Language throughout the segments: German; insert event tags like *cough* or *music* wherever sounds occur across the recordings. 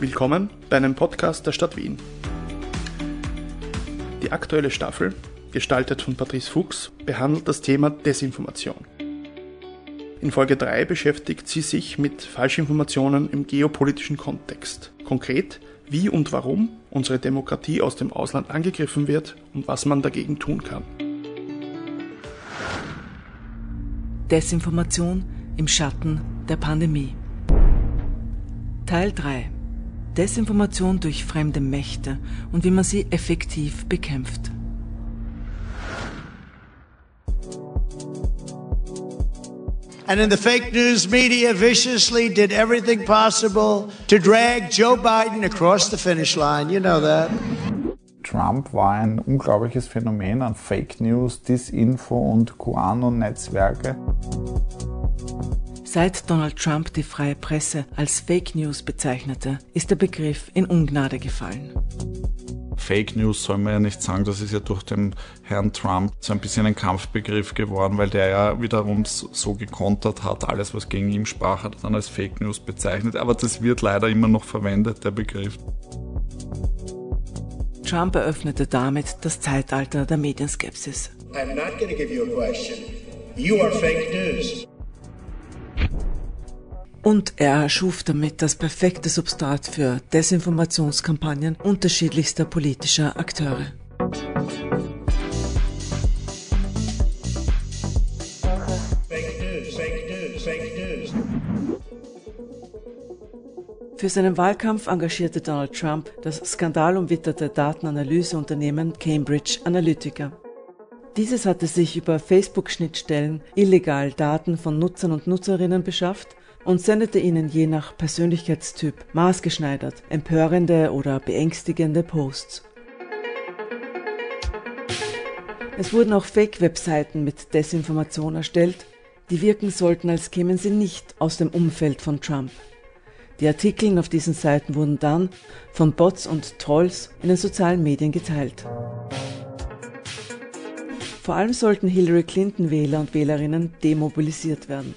Willkommen bei einem Podcast der Stadt Wien. Die aktuelle Staffel, gestaltet von Patrice Fuchs, behandelt das Thema Desinformation. In Folge 3 beschäftigt sie sich mit Falschinformationen im geopolitischen Kontext. Konkret, wie und warum unsere Demokratie aus dem Ausland angegriffen wird und was man dagegen tun kann. Desinformation im Schatten der Pandemie. Teil 3 Desinformation durch fremde Mächte und wie man sie effektiv bekämpft. And in the fake news media viciously did everything possible to drag Joe Biden across the finish line. You know that. Trump war ein unglaubliches Phänomen an Fake News, Disinfo und QAnon-Netzwerke. Seit Donald Trump die freie Presse als Fake News bezeichnete, ist der Begriff in Ungnade gefallen. Fake News soll man ja nicht sagen, das ist ja durch den Herrn Trump so ein bisschen ein Kampfbegriff geworden, weil der ja wiederum so gekontert hat, alles was gegen ihn sprach, hat er dann als Fake News bezeichnet. Aber das wird leider immer noch verwendet, der Begriff. Trump eröffnete damit das Zeitalter der Medienskepsis. I'm not going to give you a question. You are fake news. Und er erschuf damit das perfekte Substrat für Desinformationskampagnen unterschiedlichster politischer Akteure. Für seinen Wahlkampf engagierte Donald Trump das skandalumwitterte Datenanalyseunternehmen Cambridge Analytica. Dieses hatte sich über Facebook-Schnittstellen illegal Daten von Nutzern und Nutzerinnen beschafft und sendete ihnen je nach Persönlichkeitstyp maßgeschneidert empörende oder beängstigende Posts. Es wurden auch Fake-Webseiten mit Desinformation erstellt, die wirken sollten, als kämen sie nicht aus dem Umfeld von Trump. Die Artikel auf diesen Seiten wurden dann von Bots und Trolls in den sozialen Medien geteilt. Vor allem sollten Hillary Clinton-Wähler und Wählerinnen demobilisiert werden.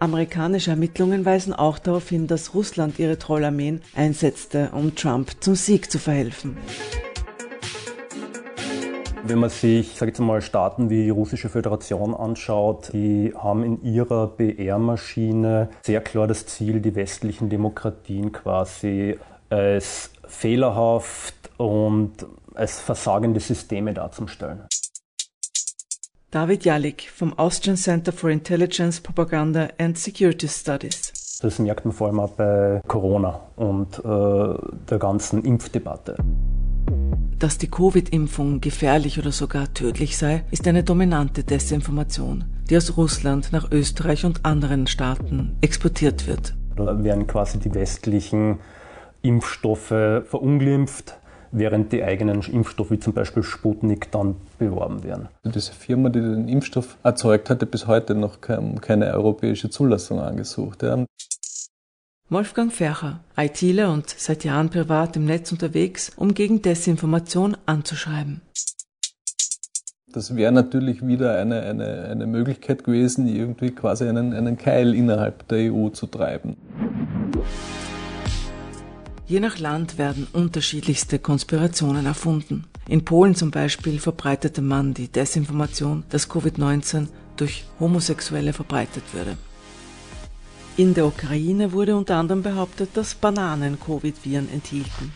Amerikanische Ermittlungen weisen auch darauf hin, dass Russland ihre Trollarmeen einsetzte, um Trump zum Sieg zu verhelfen. Wenn man sich, sage ich mal, Staaten wie die Russische Föderation anschaut, die haben in ihrer BR-Maschine sehr klar das Ziel, die westlichen Demokratien quasi als fehlerhaft und als versagende Systeme darzustellen. David Jalik vom Austrian Center for Intelligence, Propaganda and Security Studies. Das merkt man vor allem auch bei Corona und äh, der ganzen Impfdebatte. Dass die Covid-Impfung gefährlich oder sogar tödlich sei, ist eine dominante Desinformation, die aus Russland nach Österreich und anderen Staaten exportiert wird. Da werden quasi die westlichen Impfstoffe verunglimpft, während die eigenen Impfstoffe wie zum Beispiel Sputnik dann beworben werden. Diese Firma, die den Impfstoff erzeugt, hatte bis heute noch keine europäische Zulassung angesucht. Ja. Wolfgang Fercher, ITler und seit Jahren privat im Netz unterwegs, um gegen Desinformation anzuschreiben. Das wäre natürlich wieder eine, eine, eine Möglichkeit gewesen, irgendwie quasi einen, einen Keil innerhalb der EU zu treiben. Je nach Land werden unterschiedlichste Konspirationen erfunden. In Polen zum Beispiel verbreitete man die Desinformation, dass Covid-19 durch Homosexuelle verbreitet würde. In der Ukraine wurde unter anderem behauptet, dass Bananen Covid-Viren enthielten.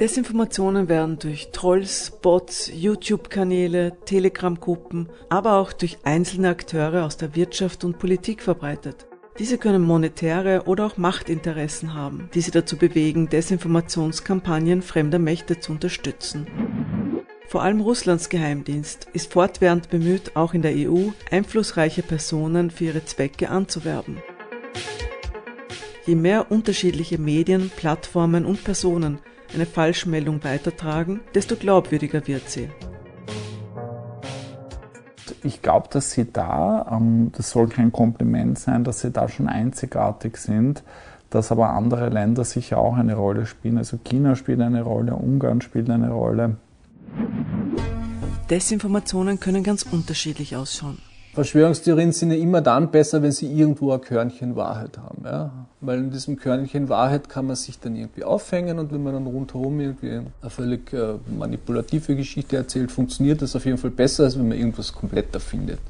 Desinformationen werden durch Trolls, Bots, YouTube-Kanäle, Telegram-Gruppen, aber auch durch einzelne Akteure aus der Wirtschaft und Politik verbreitet. Diese können monetäre oder auch Machtinteressen haben, die sie dazu bewegen, Desinformationskampagnen fremder Mächte zu unterstützen. Vor allem Russlands Geheimdienst ist fortwährend bemüht, auch in der EU einflussreiche Personen für ihre Zwecke anzuwerben. Je mehr unterschiedliche Medien, Plattformen und Personen eine Falschmeldung weitertragen, desto glaubwürdiger wird sie. Ich glaube, dass sie da, ähm, das soll kein Kompliment sein, dass sie da schon einzigartig sind, dass aber andere Länder sicher auch eine Rolle spielen. Also China spielt eine Rolle, Ungarn spielt eine Rolle. Desinformationen können ganz unterschiedlich ausschauen. Verschwörungstheorien sind ja immer dann besser, wenn sie irgendwo ein Körnchen Wahrheit haben. Ja? Weil in diesem Körnchen Wahrheit kann man sich dann irgendwie aufhängen und wenn man dann rundherum irgendwie eine völlig äh, manipulative Geschichte erzählt, funktioniert das auf jeden Fall besser, als wenn man irgendwas komplett erfindet.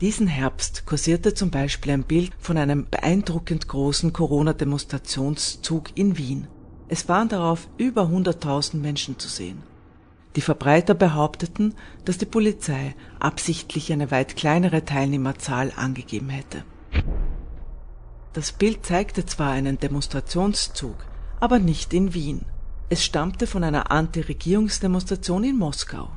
Diesen Herbst kursierte zum Beispiel ein Bild von einem beeindruckend großen Corona-Demonstrationszug in Wien. Es waren darauf über 100.000 Menschen zu sehen. Die Verbreiter behaupteten, dass die Polizei absichtlich eine weit kleinere Teilnehmerzahl angegeben hätte. Das Bild zeigte zwar einen Demonstrationszug, aber nicht in Wien. Es stammte von einer Anti-Regierungsdemonstration in Moskau.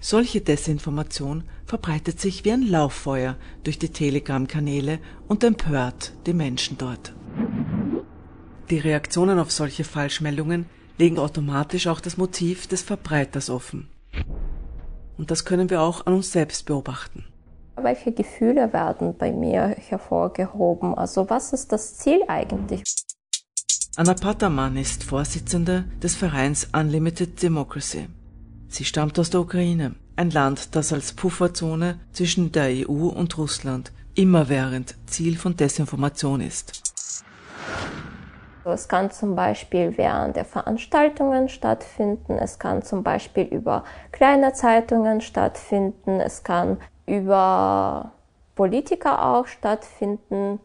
Solche Desinformation verbreitet sich wie ein Lauffeuer durch die Telegram-Kanäle und empört die Menschen dort. Die Reaktionen auf solche Falschmeldungen legen automatisch auch das Motiv des Verbreiters offen. Und das können wir auch an uns selbst beobachten. Welche Gefühle werden bei mir hervorgehoben? Also was ist das Ziel eigentlich? Anna Pataman ist Vorsitzende des Vereins Unlimited Democracy. Sie stammt aus der Ukraine, ein Land, das als Pufferzone zwischen der EU und Russland immerwährend Ziel von Desinformation ist. Es kann zum Beispiel während der Veranstaltungen stattfinden, es kann zum Beispiel über kleine Zeitungen stattfinden, es kann über Politiker auch stattfinden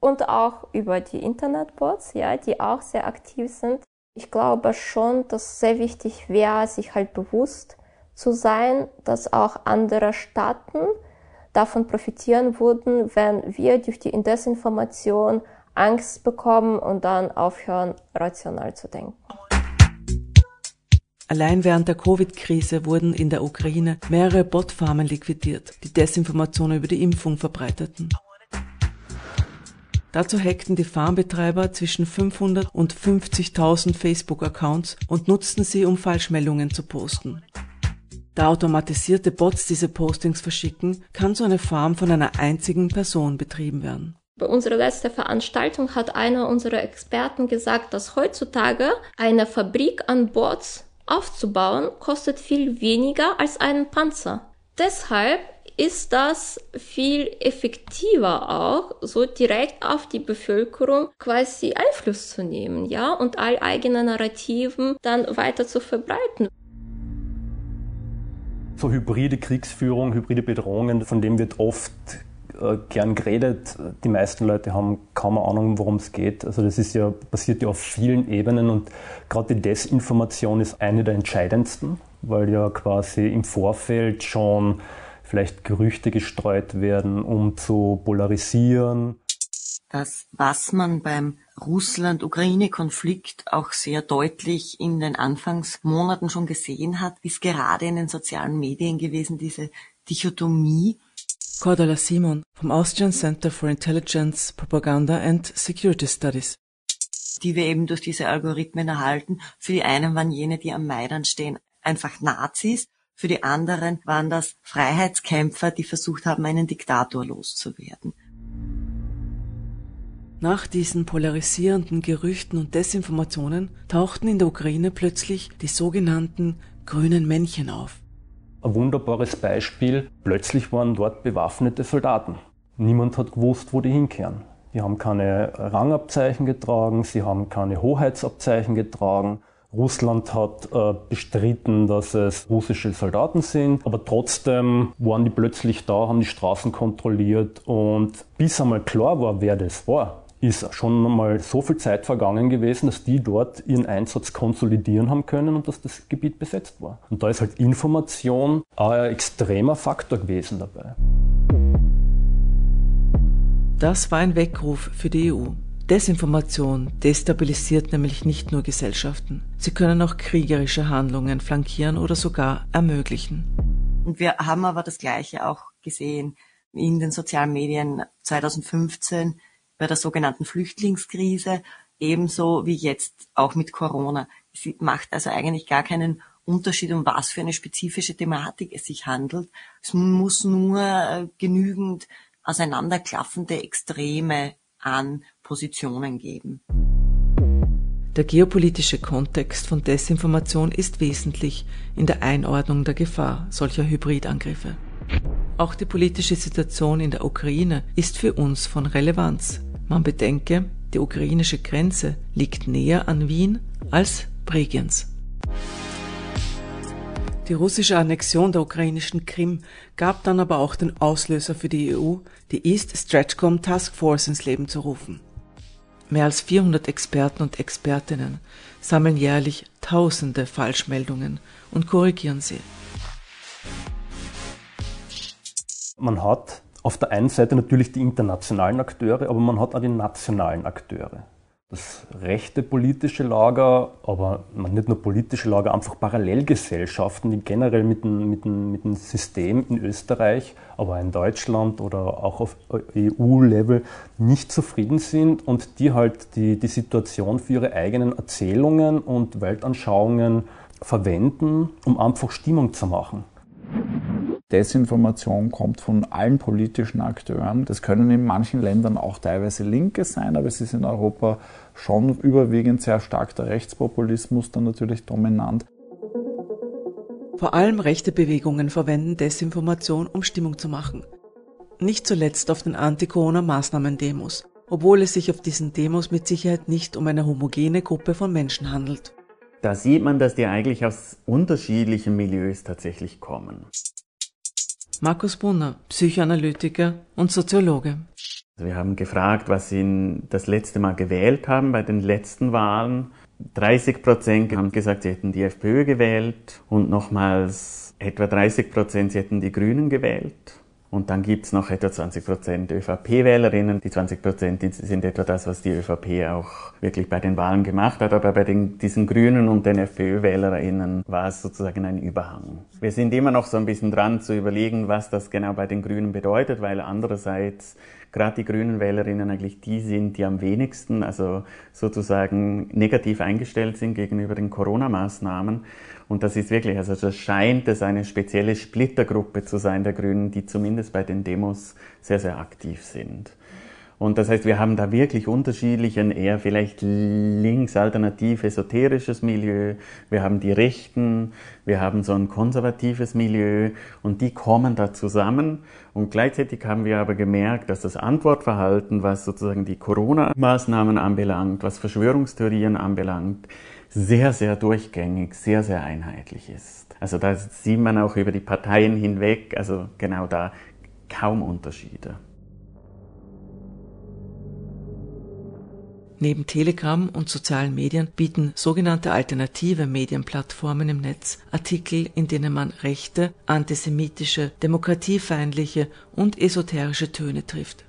und auch über die Internetbots, ja, die auch sehr aktiv sind. Ich glaube schon, dass sehr wichtig wäre, sich halt bewusst zu sein, dass auch andere Staaten davon profitieren würden, wenn wir durch die Desinformation Angst bekommen und dann aufhören, rational zu denken. Allein während der Covid-Krise wurden in der Ukraine mehrere Botfarmen liquidiert, die Desinformationen über die Impfung verbreiteten. Dazu hackten die Farmbetreiber zwischen 500 und 50.000 Facebook-Accounts und nutzten sie, um Falschmeldungen zu posten. Da automatisierte Bots diese Postings verschicken, kann so eine Farm von einer einzigen Person betrieben werden. Bei unserer letzten Veranstaltung hat einer unserer Experten gesagt, dass heutzutage eine Fabrik an Bots aufzubauen kostet viel weniger als einen Panzer. Deshalb ist das viel effektiver auch, so direkt auf die Bevölkerung quasi Einfluss zu nehmen, ja, und all eigene Narrativen dann weiter zu verbreiten. So hybride Kriegsführung, hybride Bedrohungen, von dem wird oft gern geredet. Die meisten Leute haben kaum Ahnung, worum es geht. Also das ist ja, passiert ja auf vielen Ebenen und gerade die Desinformation ist eine der entscheidendsten, weil ja quasi im Vorfeld schon vielleicht Gerüchte gestreut werden, um zu polarisieren. Das, was man beim Russland-Ukraine-Konflikt auch sehr deutlich in den Anfangsmonaten schon gesehen hat, ist gerade in den sozialen Medien gewesen, diese Dichotomie Cordula Simon vom Austrian Center for Intelligence, Propaganda and Security Studies. Die wir eben durch diese Algorithmen erhalten. Für die einen waren jene, die am Maidan stehen, einfach Nazis. Für die anderen waren das Freiheitskämpfer, die versucht haben, einen Diktator loszuwerden. Nach diesen polarisierenden Gerüchten und Desinformationen tauchten in der Ukraine plötzlich die sogenannten grünen Männchen auf. Ein wunderbares Beispiel, plötzlich waren dort bewaffnete Soldaten. Niemand hat gewusst, wo die hinkehren. Die haben keine Rangabzeichen getragen, sie haben keine Hoheitsabzeichen getragen. Russland hat äh, bestritten, dass es russische Soldaten sind, aber trotzdem waren die plötzlich da, haben die Straßen kontrolliert und bis einmal klar war, wer das war, ist schon mal so viel Zeit vergangen gewesen, dass die dort ihren Einsatz konsolidieren haben können und dass das Gebiet besetzt war. Und da ist halt Information ein extremer Faktor gewesen dabei. Das war ein Weckruf für die EU. Desinformation destabilisiert nämlich nicht nur Gesellschaften. Sie können auch kriegerische Handlungen flankieren oder sogar ermöglichen. Und wir haben aber das Gleiche auch gesehen in den sozialen Medien 2015 bei der sogenannten Flüchtlingskrise, ebenso wie jetzt auch mit Corona. Sie macht also eigentlich gar keinen Unterschied, um was für eine spezifische Thematik es sich handelt. Es muss nur äh, genügend auseinanderklaffende Extreme an Positionen geben. Der geopolitische Kontext von Desinformation ist wesentlich in der Einordnung der Gefahr solcher Hybridangriffe. Auch die politische Situation in der Ukraine ist für uns von Relevanz. Man bedenke, die ukrainische Grenze liegt näher an Wien als Bregenz. Die russische Annexion der ukrainischen Krim gab dann aber auch den Auslöser für die EU, die East Stratcom Task Force ins Leben zu rufen. Mehr als 400 Experten und Expertinnen sammeln jährlich tausende Falschmeldungen und korrigieren sie. Man hat auf der einen Seite natürlich die internationalen Akteure, aber man hat auch die nationalen Akteure das rechte politische Lager, aber nicht nur politische Lager, einfach Parallelgesellschaften, die generell mit dem, mit, dem, mit dem System in Österreich, aber in Deutschland oder auch auf EU-Level nicht zufrieden sind und die halt die, die Situation für ihre eigenen Erzählungen und Weltanschauungen verwenden, um einfach Stimmung zu machen. Desinformation kommt von allen politischen Akteuren. Das können in manchen Ländern auch teilweise Linke sein, aber es ist in Europa schon überwiegend sehr stark der Rechtspopulismus dann natürlich dominant. Vor allem rechte Bewegungen verwenden Desinformation, um Stimmung zu machen. Nicht zuletzt auf den Anti-Corona-Maßnahmen-Demos, obwohl es sich auf diesen Demos mit Sicherheit nicht um eine homogene Gruppe von Menschen handelt. Da sieht man, dass die eigentlich aus unterschiedlichen Milieus tatsächlich kommen. Markus Brunner, Psychoanalytiker und Soziologe. Wir haben gefragt, was Sie das letzte Mal gewählt haben bei den letzten Wahlen. 30 Prozent haben gesagt, sie hätten die FPÖ gewählt und nochmals etwa 30 Prozent, sie hätten die Grünen gewählt. Und dann gibt's noch etwa 20 Prozent ÖVP-Wählerinnen. Die 20 Prozent sind etwa das, was die ÖVP auch wirklich bei den Wahlen gemacht hat. Aber bei den, diesen Grünen und den FPÖ-Wählerinnen war es sozusagen ein Überhang. Wir sind immer noch so ein bisschen dran zu überlegen, was das genau bei den Grünen bedeutet, weil andererseits gerade die grünen Wählerinnen eigentlich die sind, die am wenigsten, also sozusagen negativ eingestellt sind gegenüber den Corona-Maßnahmen. Und das ist wirklich, also das scheint es eine spezielle Splittergruppe zu sein der Grünen, die zumindest bei den Demos sehr, sehr aktiv sind. Und das heißt, wir haben da wirklich unterschiedlichen, eher vielleicht links alternativ esoterisches Milieu, wir haben die Rechten, wir haben so ein konservatives Milieu und die kommen da zusammen. Und gleichzeitig haben wir aber gemerkt, dass das Antwortverhalten, was sozusagen die Corona-Maßnahmen anbelangt, was Verschwörungstheorien anbelangt, sehr, sehr durchgängig, sehr, sehr einheitlich ist. Also da sieht man auch über die Parteien hinweg, also genau da kaum Unterschiede. Neben Telegram und sozialen Medien bieten sogenannte alternative Medienplattformen im Netz Artikel, in denen man rechte, antisemitische, demokratiefeindliche und esoterische Töne trifft.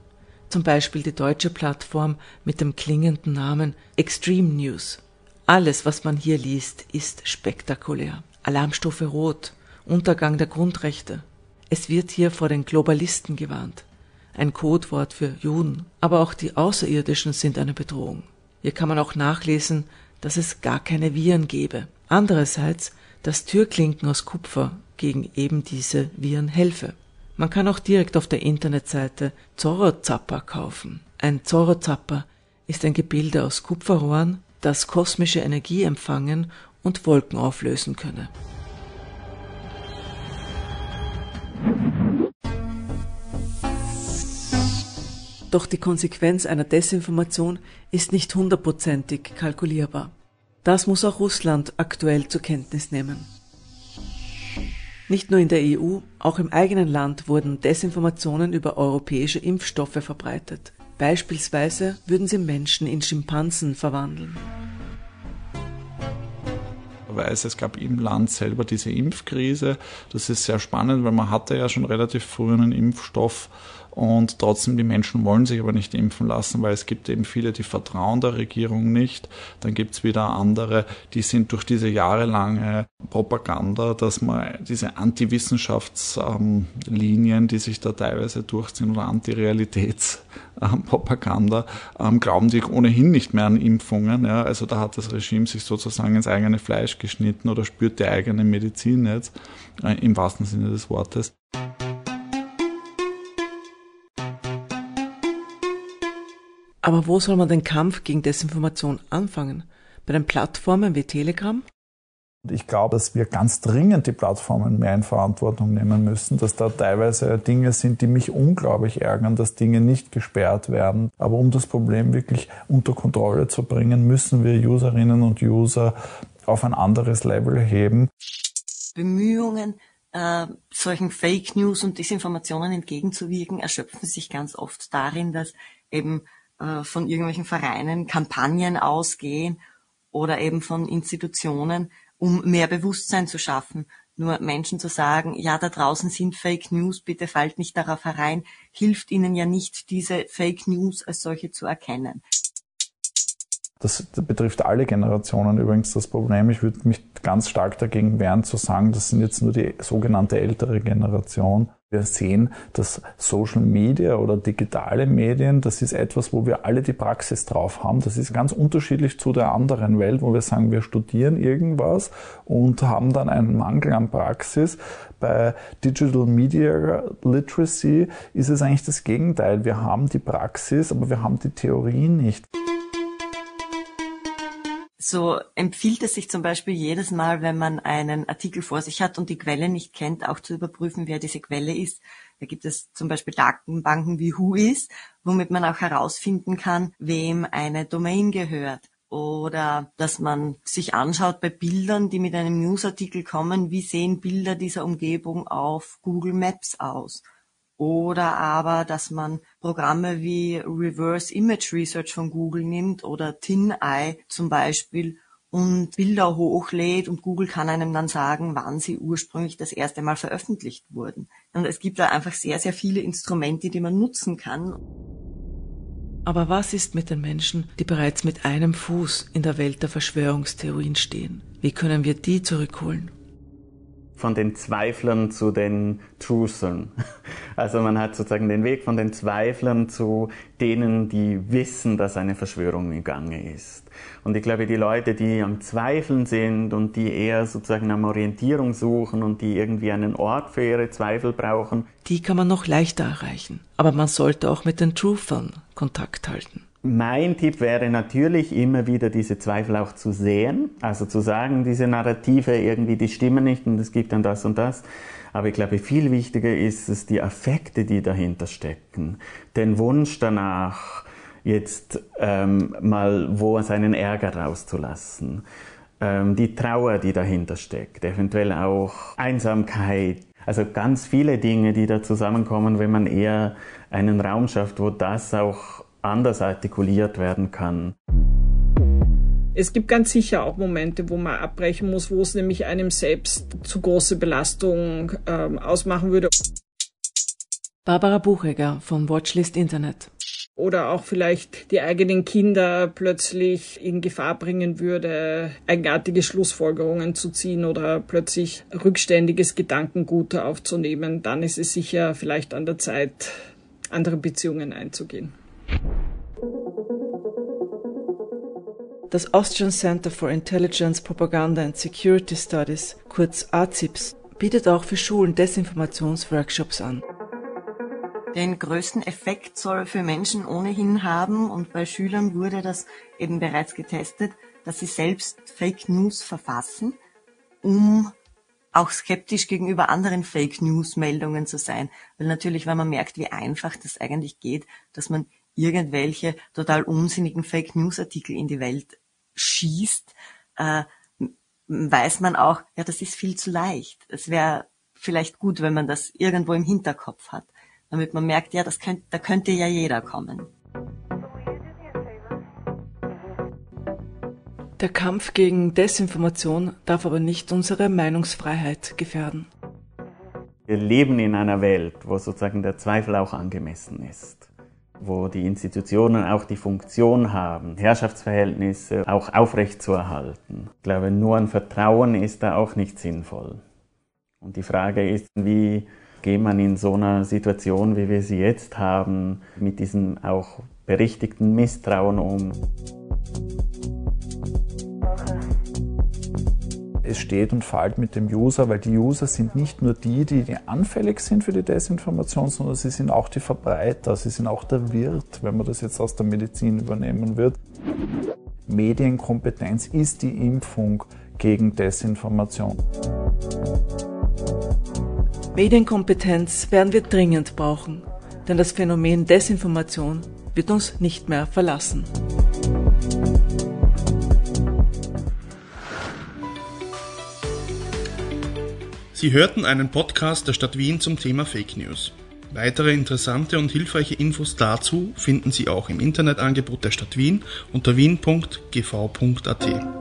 Zum Beispiel die deutsche Plattform mit dem klingenden Namen Extreme News. Alles, was man hier liest, ist spektakulär. Alarmstufe Rot, Untergang der Grundrechte. Es wird hier vor den Globalisten gewarnt ein Codewort für Juden, aber auch die Außerirdischen sind eine Bedrohung. Hier kann man auch nachlesen, dass es gar keine Viren gebe. Andererseits, dass Türklinken aus Kupfer gegen eben diese Viren helfe. Man kann auch direkt auf der Internetseite Zorro-Zapper kaufen. Ein Zorro-Zapper ist ein Gebilde aus Kupferrohren, das kosmische Energie empfangen und Wolken auflösen könne. Doch die Konsequenz einer Desinformation ist nicht hundertprozentig kalkulierbar. Das muss auch Russland aktuell zur Kenntnis nehmen. Nicht nur in der EU, auch im eigenen Land wurden Desinformationen über europäische Impfstoffe verbreitet. Beispielsweise würden sie Menschen in Schimpansen verwandeln. Es gab im Land selber diese Impfkrise. Das ist sehr spannend, weil man hatte ja schon relativ früh einen Impfstoff und trotzdem die Menschen wollen sich aber nicht impfen lassen, weil es gibt eben viele, die vertrauen der Regierung nicht. Dann gibt es wieder andere, die sind durch diese jahrelange Propaganda, dass man diese Antiwissenschaftslinien, die sich da teilweise durchziehen oder Antirealitätspropaganda, ähm, glauben die ohnehin nicht mehr an Impfungen. Ja. Also da hat das Regime sich sozusagen ins eigene Fleisch geschnitten oder spürt die eigene Medizin jetzt, äh, im wahrsten Sinne des Wortes. Aber wo soll man den Kampf gegen Desinformation anfangen? Bei den Plattformen wie Telegram? Ich glaube, dass wir ganz dringend die Plattformen mehr in Verantwortung nehmen müssen, dass da teilweise Dinge sind, die mich unglaublich ärgern, dass Dinge nicht gesperrt werden. Aber um das Problem wirklich unter Kontrolle zu bringen, müssen wir Userinnen und User auf ein anderes Level heben. Bemühungen, äh, solchen Fake News und Desinformationen entgegenzuwirken, erschöpfen sich ganz oft darin, dass eben äh, von irgendwelchen Vereinen Kampagnen ausgehen oder eben von Institutionen, um mehr Bewusstsein zu schaffen. Nur Menschen zu sagen, ja, da draußen sind Fake News, bitte fallt nicht darauf herein, hilft ihnen ja nicht, diese Fake News als solche zu erkennen. Das betrifft alle Generationen übrigens das Problem. Ich würde mich ganz stark dagegen wehren zu sagen, das sind jetzt nur die sogenannte ältere Generation. Wir sehen, dass Social Media oder digitale Medien, das ist etwas, wo wir alle die Praxis drauf haben. Das ist ganz unterschiedlich zu der anderen Welt, wo wir sagen, wir studieren irgendwas und haben dann einen Mangel an Praxis. Bei Digital Media Literacy ist es eigentlich das Gegenteil. Wir haben die Praxis, aber wir haben die Theorie nicht so empfiehlt es sich zum Beispiel jedes Mal, wenn man einen Artikel vor sich hat und die Quelle nicht kennt, auch zu überprüfen, wer diese Quelle ist. Da gibt es zum Beispiel Datenbanken wie Whois, womit man auch herausfinden kann, wem eine Domain gehört. Oder dass man sich anschaut bei Bildern, die mit einem Newsartikel kommen, wie sehen Bilder dieser Umgebung auf Google Maps aus oder aber, dass man Programme wie Reverse Image Research von Google nimmt oder TinEye zum Beispiel und Bilder hochlädt und Google kann einem dann sagen, wann sie ursprünglich das erste Mal veröffentlicht wurden. Und es gibt da einfach sehr, sehr viele Instrumente, die man nutzen kann. Aber was ist mit den Menschen, die bereits mit einem Fuß in der Welt der Verschwörungstheorien stehen? Wie können wir die zurückholen? Von den Zweiflern zu den Truthern. *laughs* Also man hat sozusagen den Weg von den Zweiflern zu denen, die wissen, dass eine Verschwörung im Gange ist. Und ich glaube, die Leute, die am Zweifeln sind und die eher sozusagen am Orientierung suchen und die irgendwie einen Ort für ihre Zweifel brauchen, die kann man noch leichter erreichen. Aber man sollte auch mit den Truthern Kontakt halten. Mein Tipp wäre natürlich immer wieder diese Zweifel auch zu sehen, also zu sagen, diese Narrative irgendwie, die stimmen nicht und es gibt dann das und das. Aber ich glaube, viel wichtiger ist es die Affekte, die dahinter stecken, den Wunsch danach, jetzt ähm, mal wo seinen Ärger rauszulassen, ähm, die Trauer, die dahinter steckt, eventuell auch Einsamkeit, also ganz viele Dinge, die da zusammenkommen, wenn man eher einen Raum schafft, wo das auch anders artikuliert werden kann. Es gibt ganz sicher auch Momente, wo man abbrechen muss, wo es nämlich einem selbst zu große Belastung ähm, ausmachen würde. Barbara Buchegger von Watchlist Internet. Oder auch vielleicht die eigenen Kinder plötzlich in Gefahr bringen würde, eigenartige Schlussfolgerungen zu ziehen oder plötzlich rückständiges Gedankengut aufzunehmen. Dann ist es sicher vielleicht an der Zeit, andere Beziehungen einzugehen. Das Austrian Center for Intelligence, Propaganda and Security Studies, kurz ACIPS, bietet auch für Schulen Desinformationsworkshops an. Den größten Effekt soll für Menschen ohnehin haben und bei Schülern wurde das eben bereits getestet, dass sie selbst Fake News verfassen, um auch skeptisch gegenüber anderen Fake News Meldungen zu sein. Weil natürlich, wenn man merkt, wie einfach das eigentlich geht, dass man irgendwelche total unsinnigen Fake News Artikel in die Welt schießt, äh, weiß man auch, ja, das ist viel zu leicht. Es wäre vielleicht gut, wenn man das irgendwo im Hinterkopf hat, damit man merkt, ja, das könnte, da könnte ja jeder kommen. Der Kampf gegen Desinformation darf aber nicht unsere Meinungsfreiheit gefährden. Wir leben in einer Welt, wo sozusagen der Zweifel auch angemessen ist wo die Institutionen auch die Funktion haben, Herrschaftsverhältnisse auch aufrechtzuerhalten. Ich glaube, nur ein Vertrauen ist da auch nicht sinnvoll. Und die Frage ist, wie geht man in so einer Situation, wie wir sie jetzt haben, mit diesem auch berichtigten Misstrauen um? Es steht und fällt mit dem User, weil die User sind nicht nur die, die anfällig sind für die Desinformation, sondern sie sind auch die Verbreiter, sie sind auch der Wirt, wenn man das jetzt aus der Medizin übernehmen wird. Medienkompetenz ist die Impfung gegen Desinformation. Medienkompetenz werden wir dringend brauchen, denn das Phänomen Desinformation wird uns nicht mehr verlassen. Sie hörten einen Podcast der Stadt Wien zum Thema Fake News. Weitere interessante und hilfreiche Infos dazu finden Sie auch im Internetangebot der Stadt Wien unter wien.gv.at.